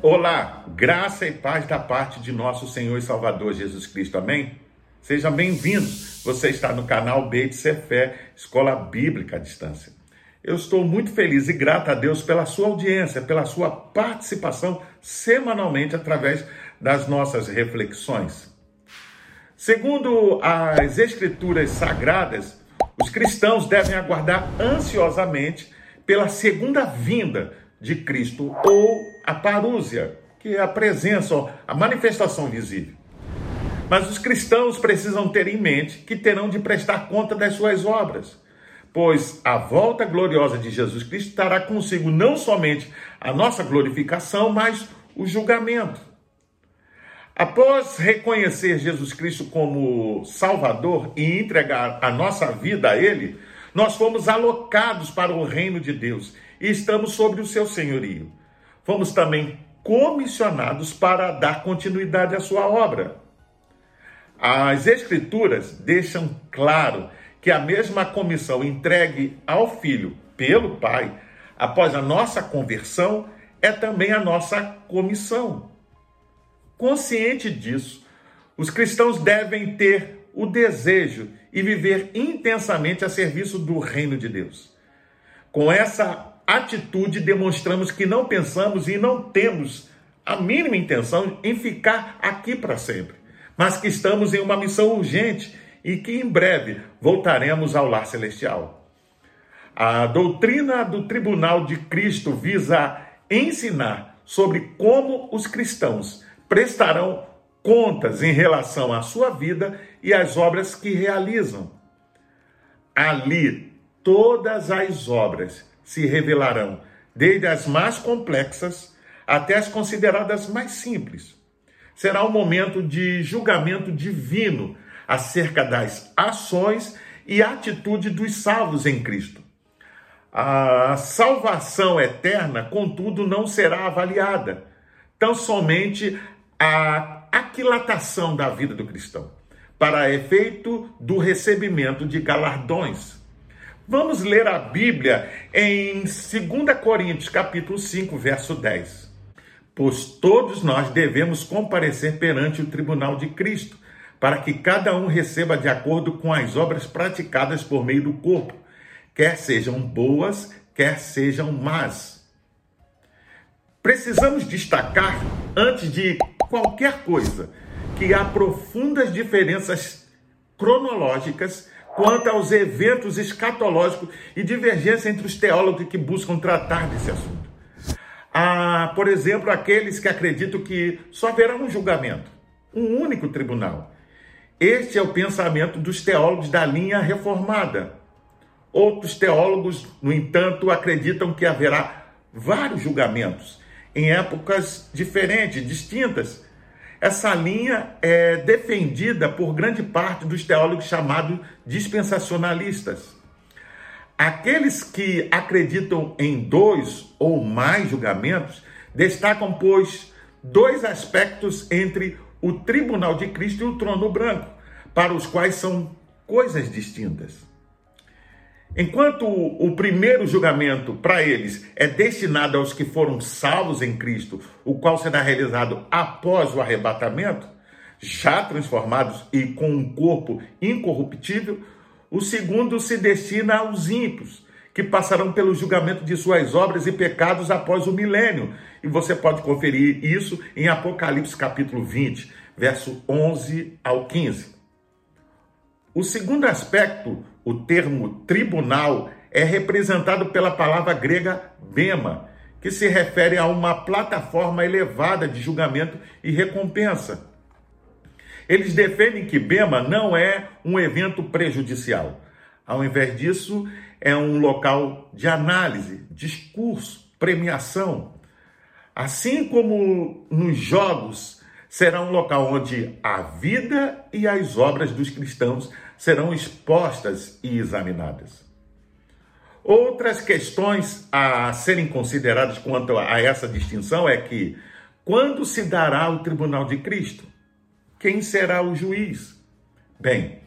Olá, graça e paz da parte de nosso Senhor e Salvador Jesus Cristo, amém? Seja bem-vindo. Você está no canal Beit Fé, Escola Bíblica à Distância. Eu estou muito feliz e grato a Deus pela sua audiência, pela sua participação semanalmente através das nossas reflexões. Segundo as Escrituras Sagradas, os cristãos devem aguardar ansiosamente pela segunda vinda de Cristo ou a parúzia, que é a presença, a manifestação visível. Mas os cristãos precisam ter em mente que terão de prestar conta das suas obras, pois a volta gloriosa de Jesus Cristo estará consigo não somente a nossa glorificação, mas o julgamento. Após reconhecer Jesus Cristo como Salvador e entregar a nossa vida a Ele, nós fomos alocados para o reino de Deus e estamos sobre o seu senhorio. Fomos também comissionados para dar continuidade à sua obra. As Escrituras deixam claro que a mesma comissão entregue ao Filho pelo Pai, após a nossa conversão, é também a nossa comissão. Consciente disso, os cristãos devem ter o desejo e viver intensamente a serviço do reino de Deus. Com essa atitude, demonstramos que não pensamos e não temos a mínima intenção em ficar aqui para sempre, mas que estamos em uma missão urgente e que em breve voltaremos ao lar celestial. A doutrina do Tribunal de Cristo visa ensinar sobre como os cristãos prestarão contas em relação à sua vida e às obras que realizam. Ali, todas as obras se revelarão, desde as mais complexas até as consideradas mais simples. Será um momento de julgamento divino acerca das ações e atitude dos salvos em Cristo. A salvação eterna, contudo, não será avaliada, tão somente a aquilatação da vida do cristão, para efeito do recebimento de galardões. Vamos ler a Bíblia em 2 Coríntios, capítulo 5, verso 10. Pois todos nós devemos comparecer perante o tribunal de Cristo, para que cada um receba de acordo com as obras praticadas por meio do corpo, quer sejam boas, quer sejam más. Precisamos destacar, antes de qualquer coisa, que há profundas diferenças cronológicas quanto aos eventos escatológicos e divergência entre os teólogos que buscam tratar desse assunto. Há, por exemplo, aqueles que acreditam que só haverá um julgamento, um único tribunal. Este é o pensamento dos teólogos da linha reformada. Outros teólogos, no entanto, acreditam que haverá vários julgamentos em épocas diferentes, distintas. Essa linha é defendida por grande parte dos teólogos chamados dispensacionalistas. Aqueles que acreditam em dois ou mais julgamentos destacam, pois, dois aspectos entre o tribunal de Cristo e o trono branco, para os quais são coisas distintas. Enquanto o primeiro julgamento para eles é destinado aos que foram salvos em Cristo, o qual será realizado após o arrebatamento, já transformados e com um corpo incorruptível, o segundo se destina aos ímpios, que passarão pelo julgamento de suas obras e pecados após o milênio. E você pode conferir isso em Apocalipse capítulo 20, verso 11 ao 15. O segundo aspecto o termo tribunal é representado pela palavra grega bema, que se refere a uma plataforma elevada de julgamento e recompensa. Eles defendem que bema não é um evento prejudicial. Ao invés disso, é um local de análise, discurso, premiação. Assim como nos jogos, será um local onde a vida e as obras dos cristãos serão expostas e examinadas. Outras questões a serem consideradas quanto a essa distinção é que quando se dará o tribunal de Cristo? Quem será o juiz? Bem,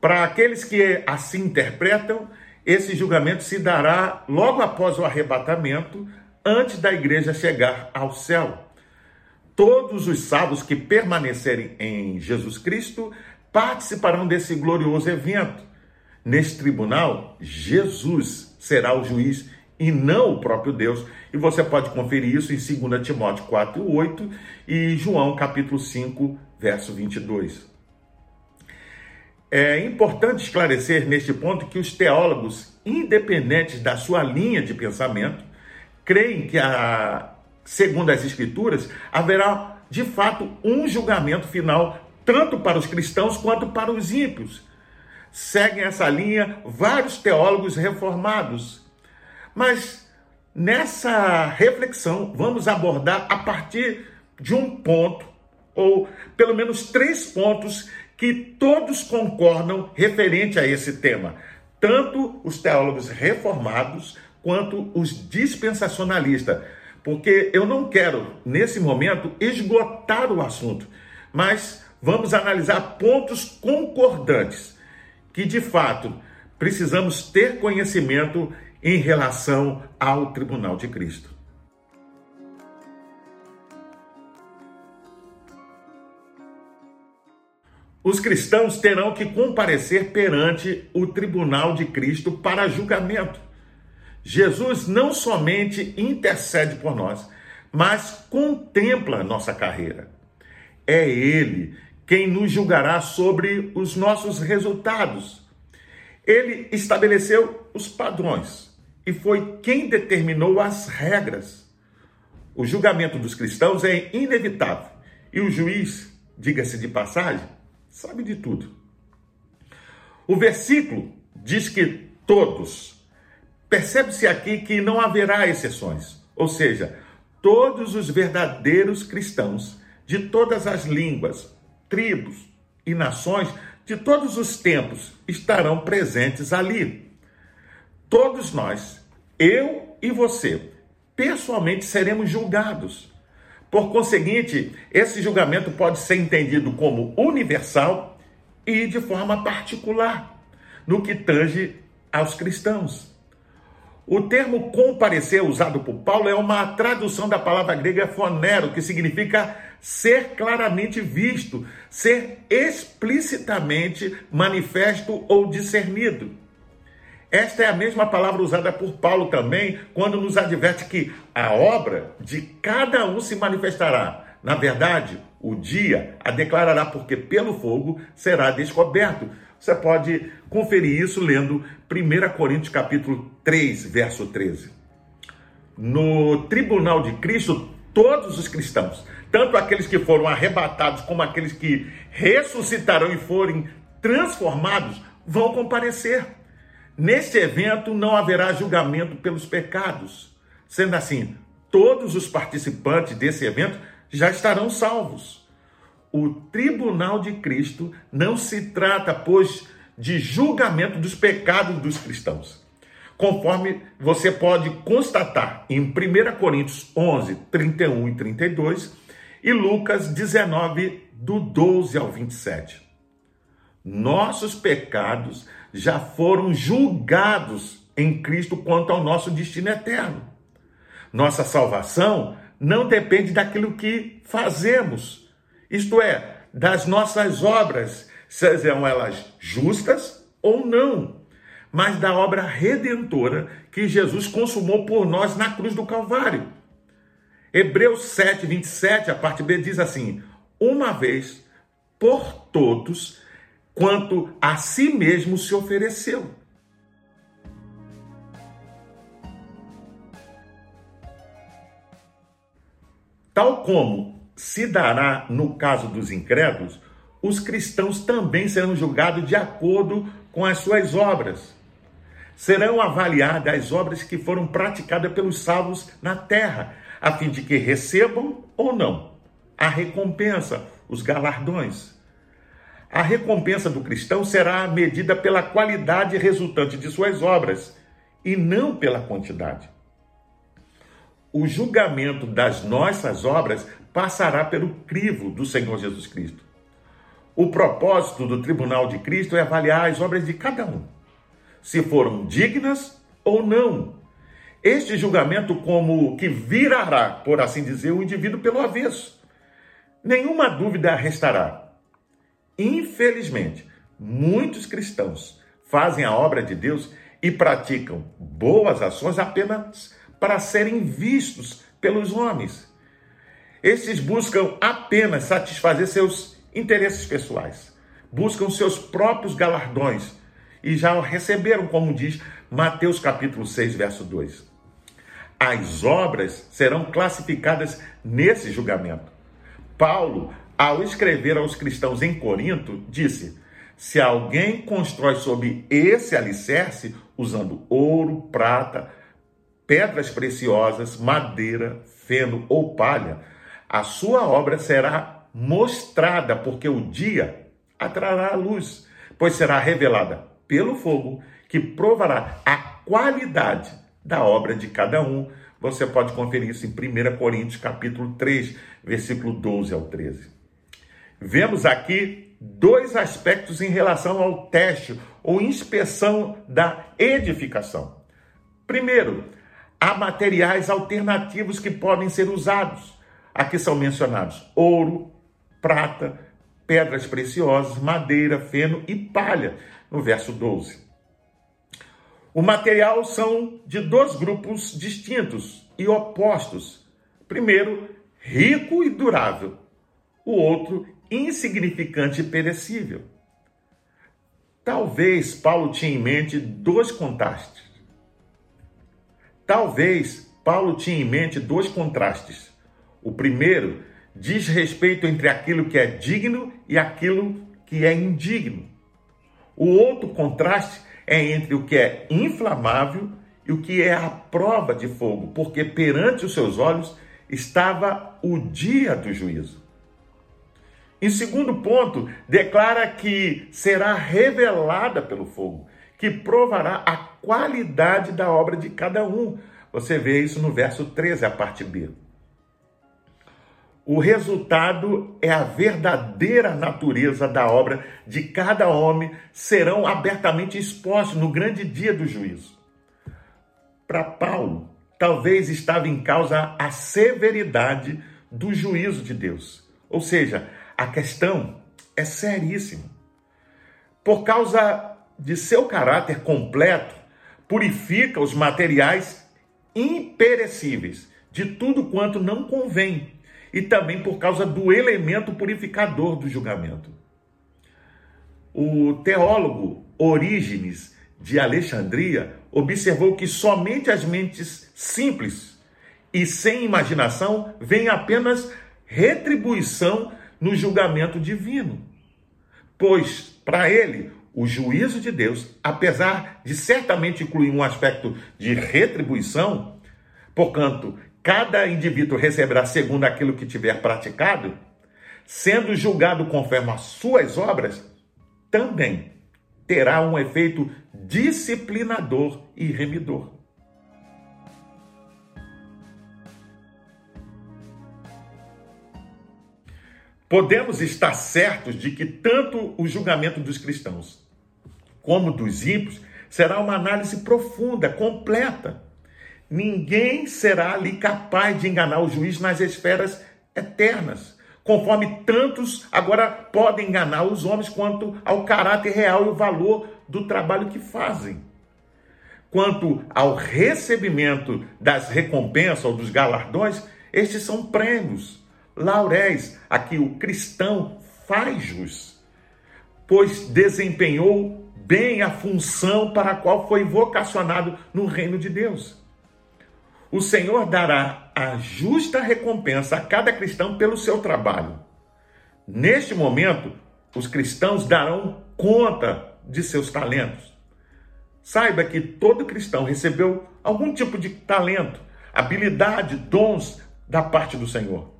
para aqueles que assim interpretam, esse julgamento se dará logo após o arrebatamento, antes da igreja chegar ao céu. Todos os salvos que permanecerem em Jesus Cristo participarão desse glorioso evento. Neste tribunal, Jesus será o juiz e não o próprio Deus. E você pode conferir isso em 2 Timóteo 4, 8 e João capítulo 5, verso 22. É importante esclarecer neste ponto que os teólogos, independentes da sua linha de pensamento, creem que, a, segundo as Escrituras, haverá de fato um julgamento final, tanto para os cristãos quanto para os ímpios. Seguem essa linha vários teólogos reformados. Mas nessa reflexão, vamos abordar a partir de um ponto, ou pelo menos três pontos que todos concordam referente a esse tema, tanto os teólogos reformados quanto os dispensacionalistas, porque eu não quero, nesse momento, esgotar o assunto, mas vamos analisar pontos concordantes que, de fato, precisamos ter conhecimento em relação ao tribunal de Cristo. os cristãos terão que comparecer perante o tribunal de Cristo para julgamento. Jesus não somente intercede por nós, mas contempla nossa carreira. É Ele quem nos julgará sobre os nossos resultados. Ele estabeleceu os padrões e foi quem determinou as regras. O julgamento dos cristãos é inevitável e o juiz, diga-se de passagem, sabe de tudo. O versículo diz que todos. Percebe-se aqui que não haverá exceções, ou seja, todos os verdadeiros cristãos de todas as línguas, tribos e nações de todos os tempos estarão presentes ali. Todos nós, eu e você, pessoalmente seremos julgados. Por conseguinte, esse julgamento pode ser entendido como universal e de forma particular, no que tange aos cristãos. O termo comparecer usado por Paulo é uma tradução da palavra grega fonero, que significa ser claramente visto, ser explicitamente manifesto ou discernido. Esta é a mesma palavra usada por Paulo também, quando nos adverte que a obra de cada um se manifestará. Na verdade, o dia a declarará, porque pelo fogo será descoberto. Você pode conferir isso lendo 1 Coríntios capítulo 3, verso 13. No tribunal de Cristo, todos os cristãos, tanto aqueles que foram arrebatados como aqueles que ressuscitarão e forem transformados, vão comparecer. Neste evento não haverá julgamento pelos pecados. Sendo assim, todos os participantes desse evento já estarão salvos. O tribunal de Cristo não se trata, pois, de julgamento dos pecados dos cristãos. Conforme você pode constatar em 1 Coríntios 11, 31 e 32 e Lucas 19, do 12 ao 27. Nossos pecados já foram julgados em Cristo quanto ao nosso destino eterno. Nossa salvação não depende daquilo que fazemos, isto é, das nossas obras, sejam elas justas ou não, mas da obra redentora que Jesus consumou por nós na cruz do Calvário. Hebreus 7, 27, a parte B diz assim: Uma vez por todos quanto a si mesmo se ofereceu. Tal como se dará no caso dos incrédulos, os cristãos também serão julgados de acordo com as suas obras. Serão avaliadas as obras que foram praticadas pelos salvos na terra, a fim de que recebam ou não a recompensa, os galardões. A recompensa do cristão será medida pela qualidade resultante de suas obras e não pela quantidade. O julgamento das nossas obras passará pelo crivo do Senhor Jesus Cristo. O propósito do tribunal de Cristo é avaliar as obras de cada um, se foram dignas ou não. Este julgamento como que virará, por assim dizer, o indivíduo pelo avesso. Nenhuma dúvida restará. Infelizmente, muitos cristãos fazem a obra de Deus e praticam boas ações apenas para serem vistos pelos homens. Esses buscam apenas satisfazer seus interesses pessoais, buscam seus próprios galardões e já receberam, como diz Mateus capítulo 6, verso 2. As obras serão classificadas nesse julgamento. Paulo, ao escrever aos cristãos em Corinto, disse: Se alguém constrói sob esse alicerce, usando ouro, prata, pedras preciosas, madeira, feno ou palha, a sua obra será mostrada, porque o dia atrará a luz, pois será revelada pelo fogo, que provará a qualidade da obra de cada um. Você pode conferir isso em 1 Coríntios capítulo 3, versículo 12 ao 13. Vemos aqui dois aspectos em relação ao teste ou inspeção da edificação. Primeiro, há materiais alternativos que podem ser usados. Aqui são mencionados ouro, prata, pedras preciosas, madeira, feno e palha, no verso 12. O material são de dois grupos distintos e opostos. Primeiro, rico e durável. O outro, insignificante e perecível. Talvez Paulo tinha em mente dois contrastes. Talvez Paulo tinha em mente dois contrastes. O primeiro diz respeito entre aquilo que é digno e aquilo que é indigno. O outro contraste é entre o que é inflamável e o que é a prova de fogo, porque perante os seus olhos estava o dia do juízo. Em segundo ponto, declara que será revelada pelo fogo, que provará a qualidade da obra de cada um. Você vê isso no verso 13, a parte B. O resultado é a verdadeira natureza da obra de cada homem serão abertamente expostos no grande dia do juízo. Para Paulo, talvez estava em causa a severidade do juízo de Deus. Ou seja, a questão é seríssima. Por causa de seu caráter completo, purifica os materiais imperecíveis de tudo quanto não convém e também por causa do elemento purificador do julgamento. O teólogo Orígenes de Alexandria observou que somente as mentes simples e sem imaginação vem apenas retribuição no julgamento divino. Pois, para ele, o juízo de Deus, apesar de certamente incluir um aspecto de retribuição, porquanto cada indivíduo receberá segundo aquilo que tiver praticado, sendo julgado conforme as suas obras, também terá um efeito disciplinador e remidor. Podemos estar certos de que tanto o julgamento dos cristãos como dos ímpios será uma análise profunda, completa Ninguém será ali capaz de enganar o juiz nas esferas eternas, conforme tantos agora podem enganar os homens quanto ao caráter real e o valor do trabalho que fazem. Quanto ao recebimento das recompensas ou dos galardões, estes são prêmios, lauréis a que o cristão faz jus, pois desempenhou bem a função para a qual foi vocacionado no reino de Deus o Senhor dará a justa recompensa a cada cristão pelo seu trabalho. Neste momento, os cristãos darão conta de seus talentos. Saiba que todo cristão recebeu algum tipo de talento, habilidade, dons da parte do Senhor.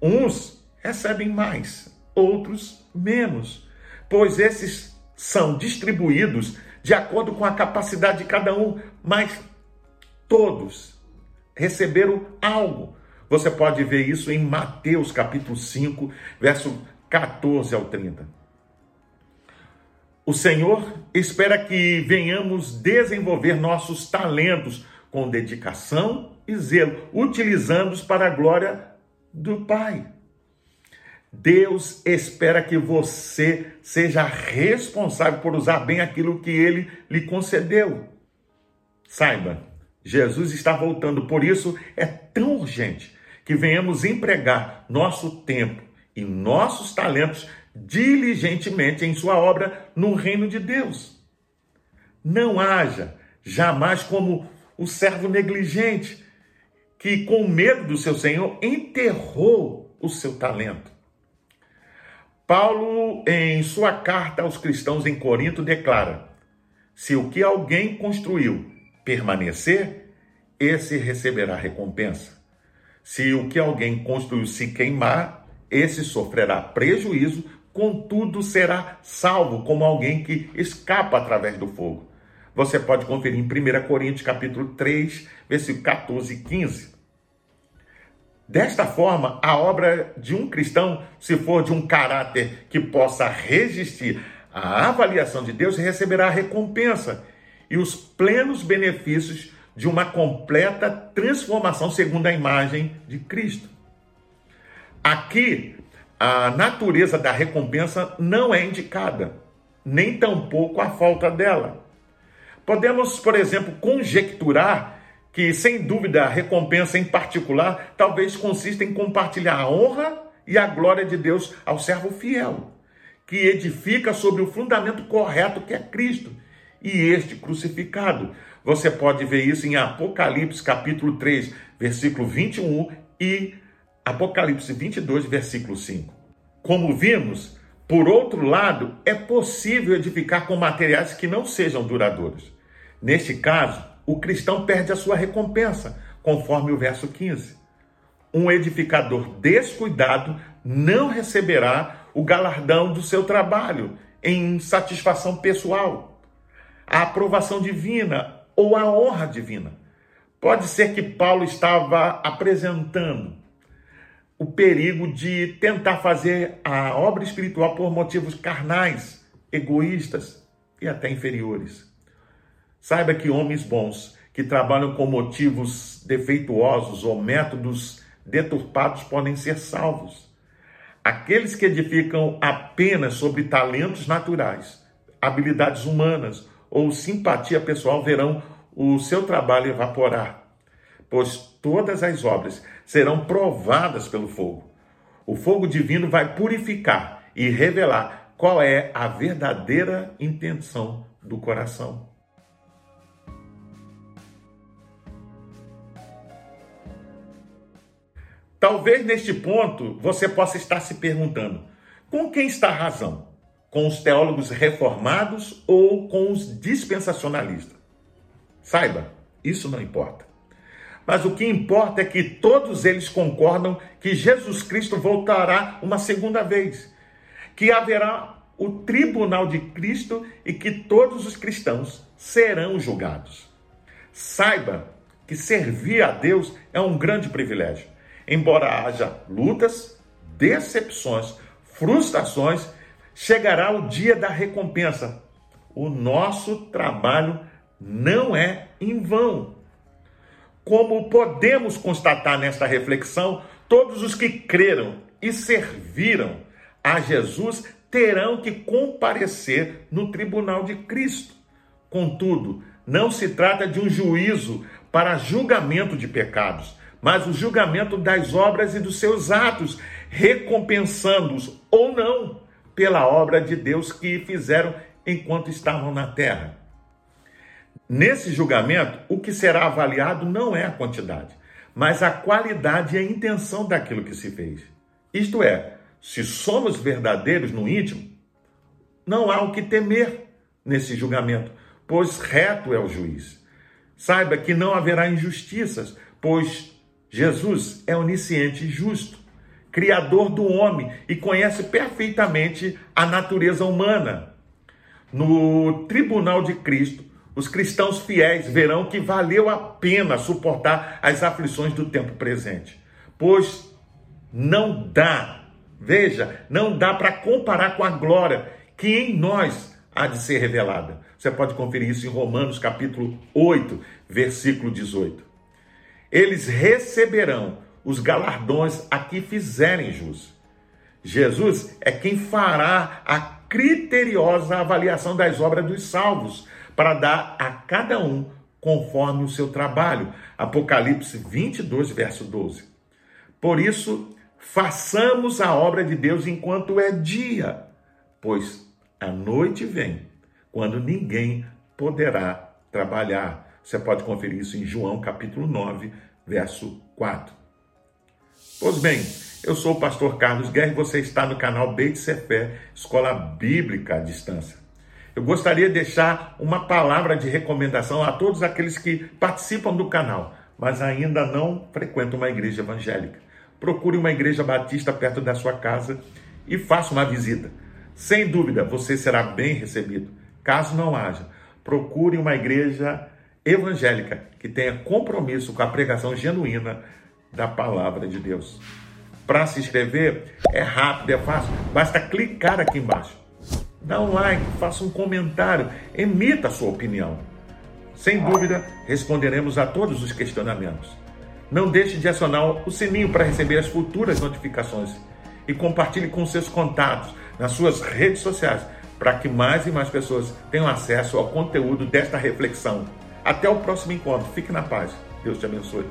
Uns recebem mais, outros menos, pois esses são distribuídos de acordo com a capacidade de cada um, mas todos receberam algo. Você pode ver isso em Mateus capítulo 5, verso 14 ao 30. O Senhor espera que venhamos desenvolver nossos talentos com dedicação e zelo, utilizando-os para a glória do Pai. Deus espera que você seja responsável por usar bem aquilo que ele lhe concedeu. Saiba, Jesus está voltando, por isso é tão urgente que venhamos empregar nosso tempo e nossos talentos diligentemente em Sua obra no reino de Deus. Não haja jamais como o servo negligente que, com medo do seu senhor, enterrou o seu talento. Paulo, em sua carta aos cristãos em Corinto, declara: se o que alguém construiu permanecer, esse receberá recompensa. Se o que alguém construiu se queimar, esse sofrerá prejuízo, contudo será salvo como alguém que escapa através do fogo. Você pode conferir em 1 Coríntios capítulo 3, versículo 14 e 15. Desta forma, a obra de um cristão, se for de um caráter que possa resistir à avaliação de Deus, receberá recompensa e os plenos benefícios de uma completa transformação segundo a imagem de Cristo. Aqui, a natureza da recompensa não é indicada, nem tampouco a falta dela. Podemos, por exemplo, conjecturar que, sem dúvida, a recompensa em particular talvez consista em compartilhar a honra e a glória de Deus ao servo fiel, que edifica sobre o fundamento correto que é Cristo e este crucificado. Você pode ver isso em Apocalipse capítulo 3, versículo 21 e Apocalipse 22, versículo 5. Como vimos, por outro lado, é possível edificar com materiais que não sejam duradouros. Neste caso, o cristão perde a sua recompensa, conforme o verso 15. Um edificador descuidado não receberá o galardão do seu trabalho em satisfação pessoal, a aprovação divina ou a honra divina. Pode ser que Paulo estava apresentando o perigo de tentar fazer a obra espiritual por motivos carnais, egoístas e até inferiores. Saiba que homens bons que trabalham com motivos defeituosos ou métodos deturpados podem ser salvos. Aqueles que edificam apenas sobre talentos naturais, habilidades humanas ou simpatia pessoal verão o seu trabalho evaporar, pois todas as obras serão provadas pelo fogo. O fogo divino vai purificar e revelar qual é a verdadeira intenção do coração. Talvez neste ponto você possa estar se perguntando: com quem está a razão? Com os teólogos reformados ou com os dispensacionalistas? Saiba, isso não importa. Mas o que importa é que todos eles concordam que Jesus Cristo voltará uma segunda vez, que haverá o tribunal de Cristo e que todos os cristãos serão julgados. Saiba que servir a Deus é um grande privilégio embora haja lutas, decepções, frustrações, chegará o dia da recompensa. O nosso trabalho não é em vão. Como podemos constatar nesta reflexão, todos os que creram e serviram a Jesus terão que comparecer no tribunal de Cristo. Contudo, não se trata de um juízo para julgamento de pecados, mas o julgamento das obras e dos seus atos, recompensando-os ou não pela obra de Deus que fizeram enquanto estavam na terra. Nesse julgamento, o que será avaliado não é a quantidade, mas a qualidade e a intenção daquilo que se fez. Isto é, se somos verdadeiros no íntimo, não há o que temer nesse julgamento, pois reto é o juiz. Saiba que não haverá injustiças, pois Jesus é onisciente e justo, criador do homem e conhece perfeitamente a natureza humana. No tribunal de Cristo, os cristãos fiéis verão que valeu a pena suportar as aflições do tempo presente, pois não dá, veja, não dá para comparar com a glória que em nós há de ser revelada. Você pode conferir isso em Romanos capítulo 8, versículo 18. Eles receberão os galardões a que fizerem jus. Jesus é quem fará a criteriosa avaliação das obras dos salvos, para dar a cada um conforme o seu trabalho. Apocalipse 22, verso 12. Por isso, façamos a obra de Deus enquanto é dia, pois a noite vem, quando ninguém poderá trabalhar. Você pode conferir isso em João capítulo 9, verso 4. Pois bem, eu sou o pastor Carlos Guerra e você está no canal Beit Sefer, Escola Bíblica à Distância. Eu gostaria de deixar uma palavra de recomendação a todos aqueles que participam do canal, mas ainda não frequentam uma igreja evangélica. Procure uma igreja batista perto da sua casa e faça uma visita. Sem dúvida, você será bem recebido. Caso não haja, procure uma igreja evangélica que tenha compromisso com a pregação genuína da palavra de Deus. Para se inscrever é rápido, é fácil, basta clicar aqui embaixo. Dá um like, faça um comentário, emita a sua opinião. Sem dúvida, responderemos a todos os questionamentos. Não deixe de acionar o sininho para receber as futuras notificações e compartilhe com seus contatos nas suas redes sociais para que mais e mais pessoas tenham acesso ao conteúdo desta reflexão. Até o próximo encontro. Fique na paz. Deus te abençoe.